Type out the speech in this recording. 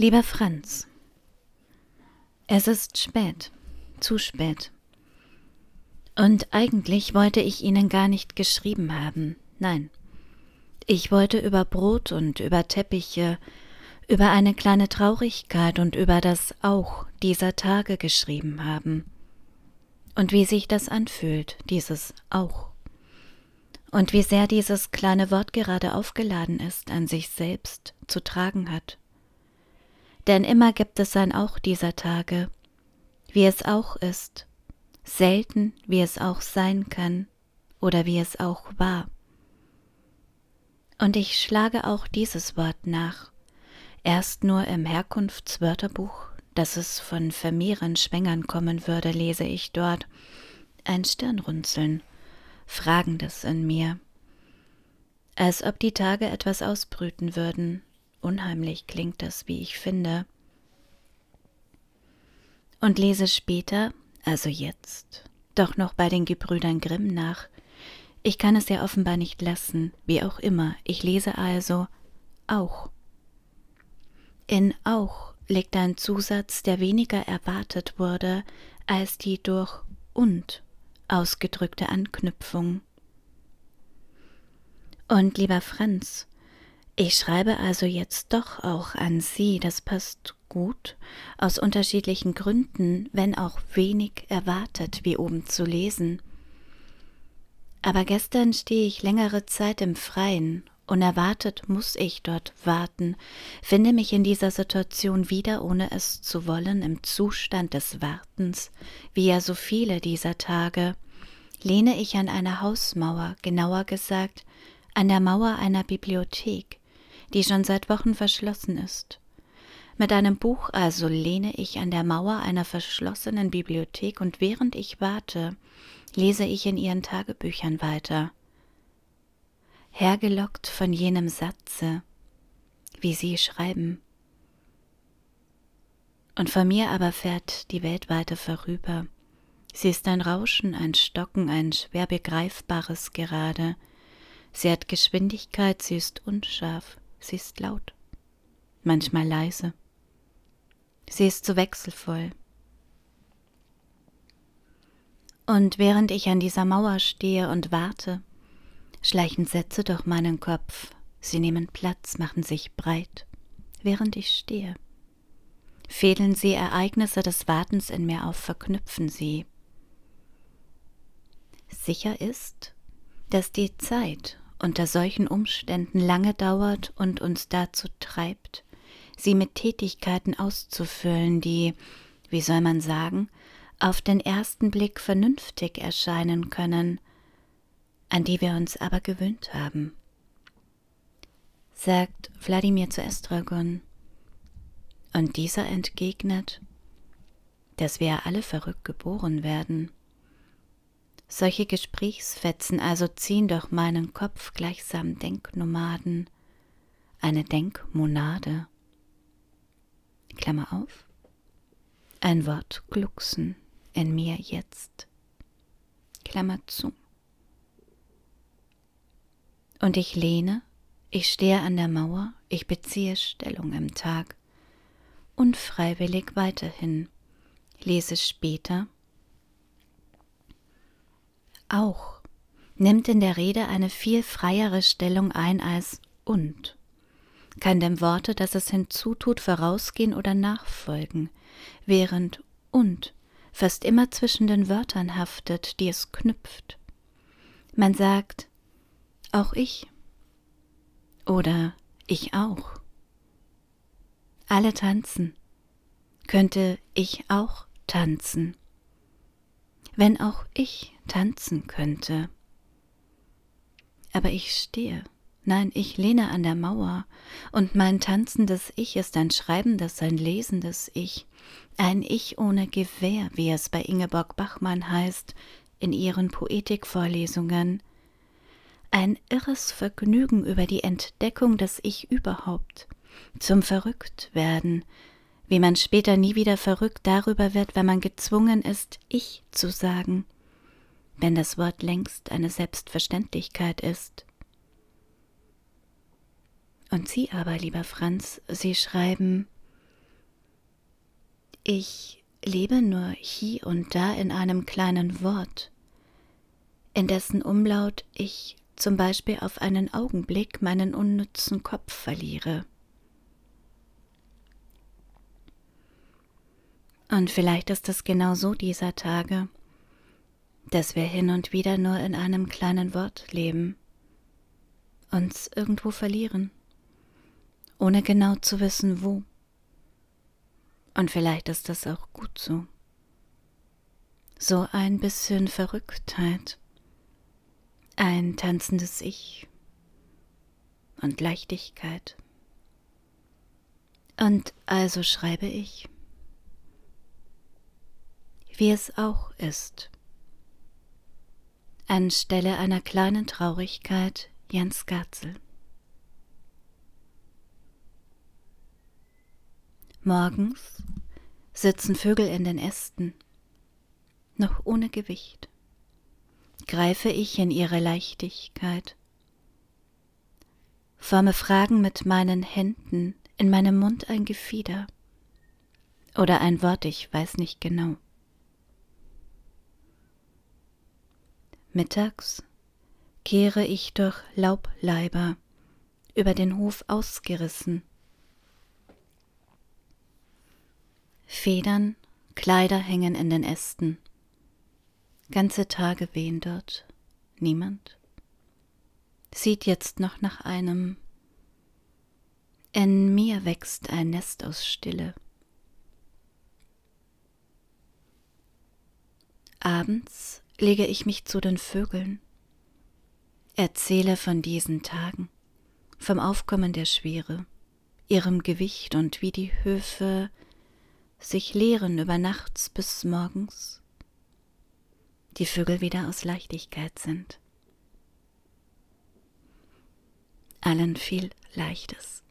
Lieber Franz, es ist spät, zu spät. Und eigentlich wollte ich Ihnen gar nicht geschrieben haben, nein. Ich wollte über Brot und über Teppiche, über eine kleine Traurigkeit und über das Auch dieser Tage geschrieben haben. Und wie sich das anfühlt, dieses Auch. Und wie sehr dieses kleine Wort gerade aufgeladen ist, an sich selbst zu tragen hat. Denn immer gibt es ein Auch dieser Tage, wie es auch ist, selten wie es auch sein kann oder wie es auch war. Und ich schlage auch dieses Wort nach, erst nur im Herkunftswörterbuch, dass es von vermehreren Schwängern kommen würde, lese ich dort ein Stirnrunzeln, Fragendes in mir, als ob die Tage etwas ausbrüten würden, unheimlich klingt das, wie ich finde, und lese später, also jetzt, doch noch bei den Gebrüdern Grimm nach. Ich kann es ja offenbar nicht lassen, wie auch immer. Ich lese also auch. In auch liegt ein Zusatz, der weniger erwartet wurde als die durch und ausgedrückte Anknüpfung. Und lieber Franz, ich schreibe also jetzt doch auch an Sie, das passt gut, aus unterschiedlichen Gründen, wenn auch wenig erwartet, wie oben zu lesen. Aber gestern stehe ich längere Zeit im Freien, unerwartet muss ich dort warten, finde mich in dieser Situation wieder, ohne es zu wollen, im Zustand des Wartens, wie ja so viele dieser Tage, lehne ich an einer Hausmauer, genauer gesagt, an der Mauer einer Bibliothek, die schon seit Wochen verschlossen ist. Mit einem Buch also lehne ich an der Mauer einer verschlossenen Bibliothek und während ich warte, lese ich in ihren Tagebüchern weiter. Hergelockt von jenem Satze, wie sie schreiben. Und von mir aber fährt die Welt weiter vorüber. Sie ist ein Rauschen, ein Stocken, ein schwer begreifbares Gerade. Sie hat Geschwindigkeit, sie ist unscharf, sie ist laut, manchmal leise. Sie ist so wechselvoll. Und während ich an dieser Mauer stehe und warte, schleichen Sätze durch meinen Kopf. Sie nehmen Platz, machen sich breit, während ich stehe. Fädeln sie Ereignisse des Wartens in mir auf, verknüpfen sie. Sicher ist, dass die Zeit unter solchen Umständen lange dauert und uns dazu treibt, sie mit Tätigkeiten auszufüllen, die, wie soll man sagen, auf den ersten Blick vernünftig erscheinen können, an die wir uns aber gewöhnt haben. Sagt Wladimir zu Estragon. Und dieser entgegnet, dass wir alle verrückt geboren werden. Solche Gesprächsfetzen also ziehen durch meinen Kopf gleichsam Denknomaden, eine Denkmonade. Klammer auf, ein Wort glucksen in mir jetzt, Klammer zu. Und ich lehne, ich stehe an der Mauer, ich beziehe Stellung im Tag, unfreiwillig weiterhin, lese später, auch nimmt in der Rede eine viel freiere Stellung ein als und kann dem Worte, das es hinzutut, vorausgehen oder nachfolgen, während und fast immer zwischen den Wörtern haftet, die es knüpft. Man sagt auch ich oder ich auch. Alle tanzen. Könnte ich auch tanzen? Wenn auch ich tanzen könnte. Aber ich stehe Nein, ich lehne an der Mauer, und mein tanzendes Ich ist ein schreibendes, ein lesendes Ich, ein Ich ohne Gewehr, wie es bei Ingeborg Bachmann heißt, in ihren Poetikvorlesungen. Ein irres Vergnügen über die Entdeckung des Ich überhaupt, zum Verrücktwerden, wie man später nie wieder verrückt darüber wird, wenn man gezwungen ist, Ich zu sagen, wenn das Wort längst eine Selbstverständlichkeit ist. Und Sie aber, lieber Franz, Sie schreiben Ich lebe nur hie und da in einem kleinen Wort, in dessen Umlaut ich zum Beispiel auf einen Augenblick meinen unnützen Kopf verliere. Und vielleicht ist es genau so dieser Tage, dass wir hin und wieder nur in einem kleinen Wort leben, uns irgendwo verlieren, ohne genau zu wissen, wo. Und vielleicht ist das auch gut so. So ein bisschen Verrücktheit, ein tanzendes Ich und Leichtigkeit. Und also schreibe ich, wie es auch ist anstelle einer kleinen Traurigkeit Jens Gatzel. Morgens sitzen Vögel in den Ästen, noch ohne Gewicht, greife ich in ihre Leichtigkeit, forme Fragen mit meinen Händen, in meinem Mund ein Gefieder oder ein Wort, ich weiß nicht genau. Mittags kehre ich durch Laubleiber über den Hof ausgerissen. Federn, Kleider hängen in den Ästen. Ganze Tage wehen dort. Niemand sieht jetzt noch nach einem. In mir wächst ein Nest aus Stille. Abends lege ich mich zu den Vögeln, erzähle von diesen Tagen, vom Aufkommen der Schwere, ihrem Gewicht und wie die Höfe sich leeren über nachts bis morgens, die Vögel wieder aus Leichtigkeit sind. Allen viel Leichtes.